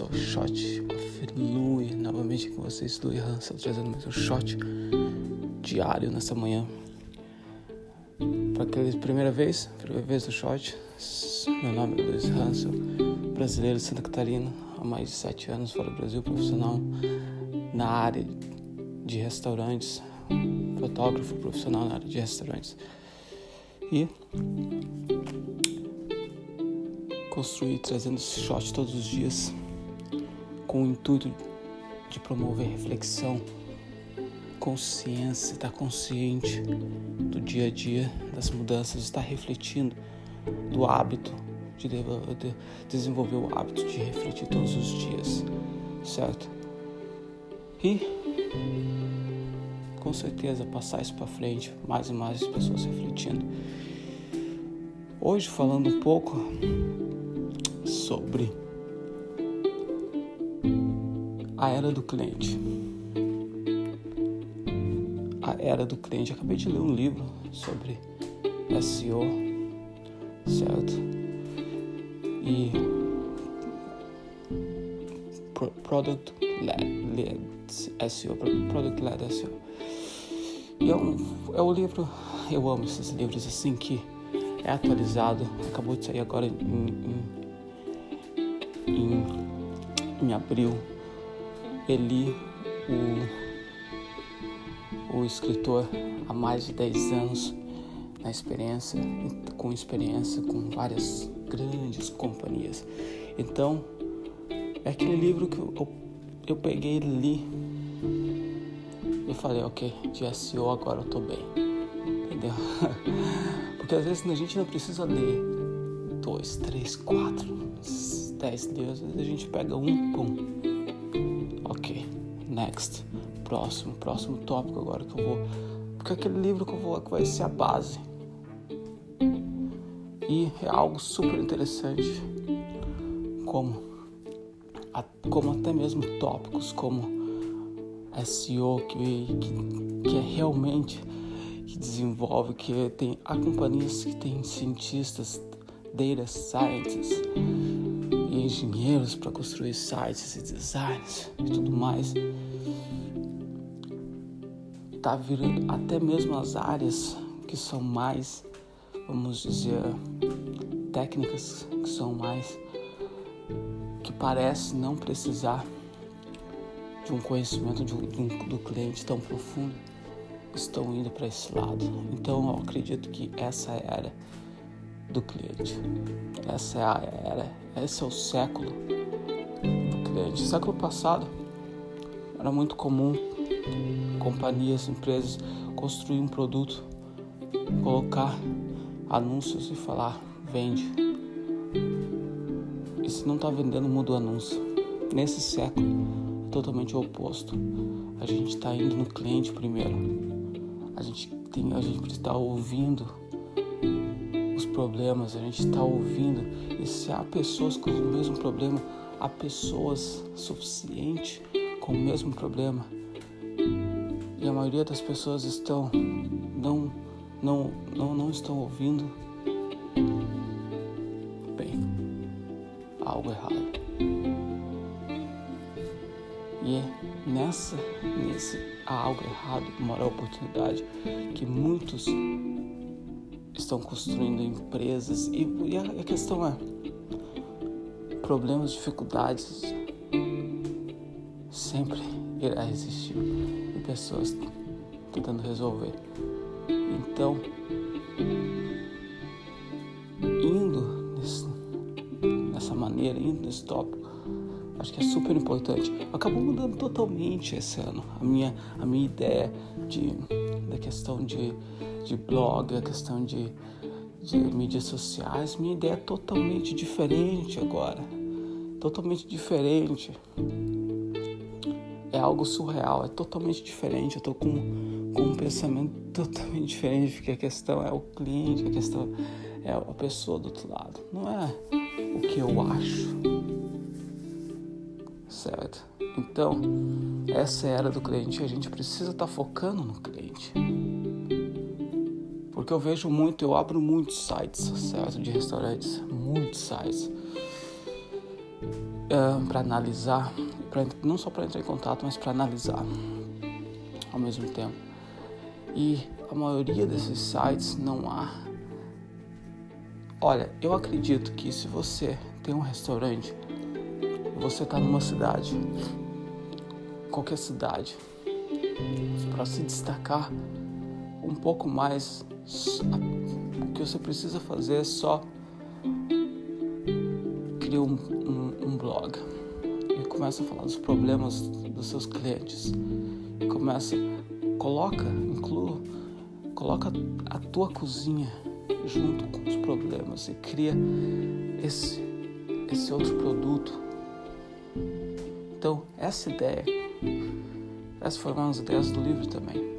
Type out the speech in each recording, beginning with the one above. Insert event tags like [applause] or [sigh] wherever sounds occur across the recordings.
ao Shot of Louie. Novamente com vocês, Louie Hansel, trazendo mais um shot diário nessa manhã. Para aquela primeira vez, primeira vez no shot, meu nome é Luiz Hansel, brasileiro de Santa Catarina, há mais de sete anos fora do Brasil, profissional na área de restaurantes, fotógrafo profissional na área de restaurantes. E construir trazendo esse shot todos os dias com o intuito de promover reflexão, consciência, estar consciente do dia a dia, das mudanças, estar refletindo do hábito de, de desenvolver o hábito de refletir todos os dias, certo? E com certeza passar isso para frente, mais e mais pessoas refletindo. Hoje falando um pouco sobre a era do cliente. A era do cliente. Acabei de ler um livro sobre SEO, certo? E Product Led SEO, Product Led SEO. E é, um, é um livro, eu amo esses livros assim que é atualizado, acabou de sair agora em, em em, em abril, ele, o, o escritor, há mais de 10 anos na experiência, com experiência com várias grandes companhias. Então, é aquele livro que eu, eu peguei e li e falei, ok, de SEO agora eu tô bem. Entendeu? [laughs] Porque às vezes a gente não precisa ler dois, três, quatro, 10 deuses, a gente pega um, pum. Next. Próximo, próximo tópico agora que eu vou. Porque aquele livro que eu vou que vai ser a base. E é algo super interessante, como, como até mesmo tópicos como SEO, que, que, que é realmente que desenvolve, que tem há companhias que tem cientistas, data scientists, engenheiros para construir sites e designs e tudo mais. Tá virando até mesmo as áreas que são mais, vamos dizer, técnicas, que são mais que parece não precisar de um conhecimento de um, do cliente tão profundo, estão indo para esse lado. Então eu acredito que essa era do cliente. Essa é a era, esse é o século do cliente. Século passado era muito comum companhias, empresas construir um produto, colocar anúncios e falar vende. E se não está vendendo, muda o anúncio. Nesse século, é totalmente o oposto. A gente está indo no cliente primeiro. A gente tem, a gente está ouvindo problemas, a gente está ouvindo. E se há pessoas com o mesmo problema, há pessoas suficientes com o mesmo problema. E a maioria das pessoas estão não não não, não estão ouvindo bem. Algo errado. E é nessa, nesse algo errado, mora a oportunidade que muitos estão construindo empresas e, e a, a questão é problemas, dificuldades sempre irá existir e pessoas tentando resolver. Então, indo nesse, nessa maneira, indo nesse tópico, acho que é super importante. Acabou mudando totalmente esse ano a minha, a minha ideia de, da questão de de blog, a questão de, de mídias sociais, minha ideia é totalmente diferente agora. Totalmente diferente. É algo surreal, é totalmente diferente. Eu tô com, com um pensamento [laughs] totalmente diferente, porque a questão é o cliente, a questão é a pessoa do outro lado. Não é o que eu acho. Certo? Então, essa era do cliente, a gente precisa estar tá focando no cliente. Porque eu vejo muito, eu abro muitos sites, certo? De restaurantes, muitos sites. uh, para analisar, pra, não só para entrar em contato, mas para analisar ao mesmo tempo. E a maioria desses sites não há. Olha, eu acredito que se você tem um restaurante, você está numa cidade, qualquer cidade, para se destacar um pouco mais, o que você precisa fazer é só criar um, um, um blog. E começa a falar dos problemas dos seus clientes. E começa coloca inclua coloca a tua cozinha junto com os problemas e cria esse esse outro produto. Então essa ideia essas foram as ideias do livro também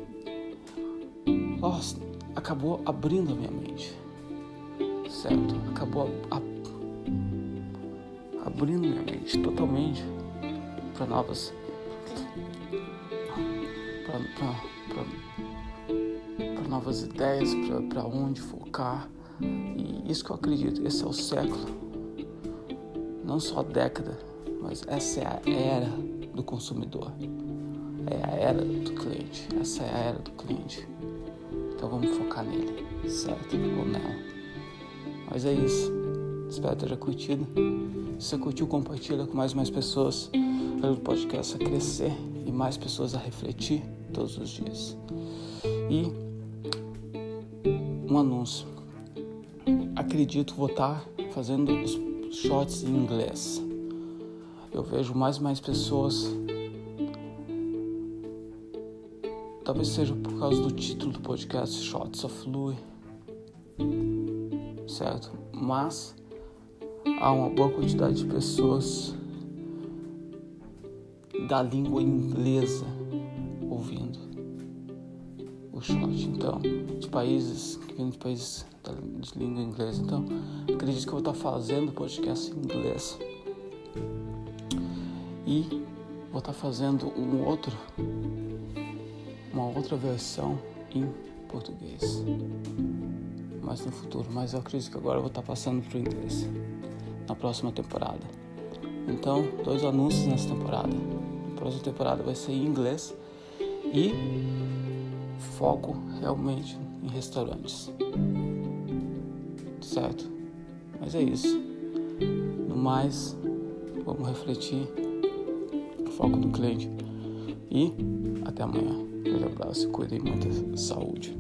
nossa, acabou abrindo a minha mente. Certo? Acabou a, a abrindo minha mente totalmente para novas para novas ideias, para onde focar. E isso que eu acredito, esse é o século, não só a década, mas essa é a era do consumidor, é a era do cliente, essa é a era do cliente. Então vamos focar nele, certo? Ou nela. Mas é isso. Espero ter curtido. Se você curtiu, compartilha com mais e mais pessoas. Ajuda o podcast a crescer e mais pessoas a refletir todos os dias. E um anúncio. Acredito vou estar fazendo os shots em inglês. Eu vejo mais e mais pessoas. Talvez seja por causa do título do podcast Shots of Louis. Certo? Mas há uma boa quantidade de pessoas da língua inglesa ouvindo o shot. Então, de países que vêm de países de língua inglesa. Então, acredito que eu vou estar fazendo podcast em inglês. E vou estar fazendo um outro, outra versão em português. Mas no futuro, mas eu acredito que agora eu vou estar passando para o inglês na próxima temporada. Então, dois anúncios nessa temporada. A próxima temporada vai ser em inglês e foco realmente em restaurantes. Certo? Mas é isso. No mais, vamos refletir. Foco no cliente. E até amanhã. Um abraço cuidem muita saúde.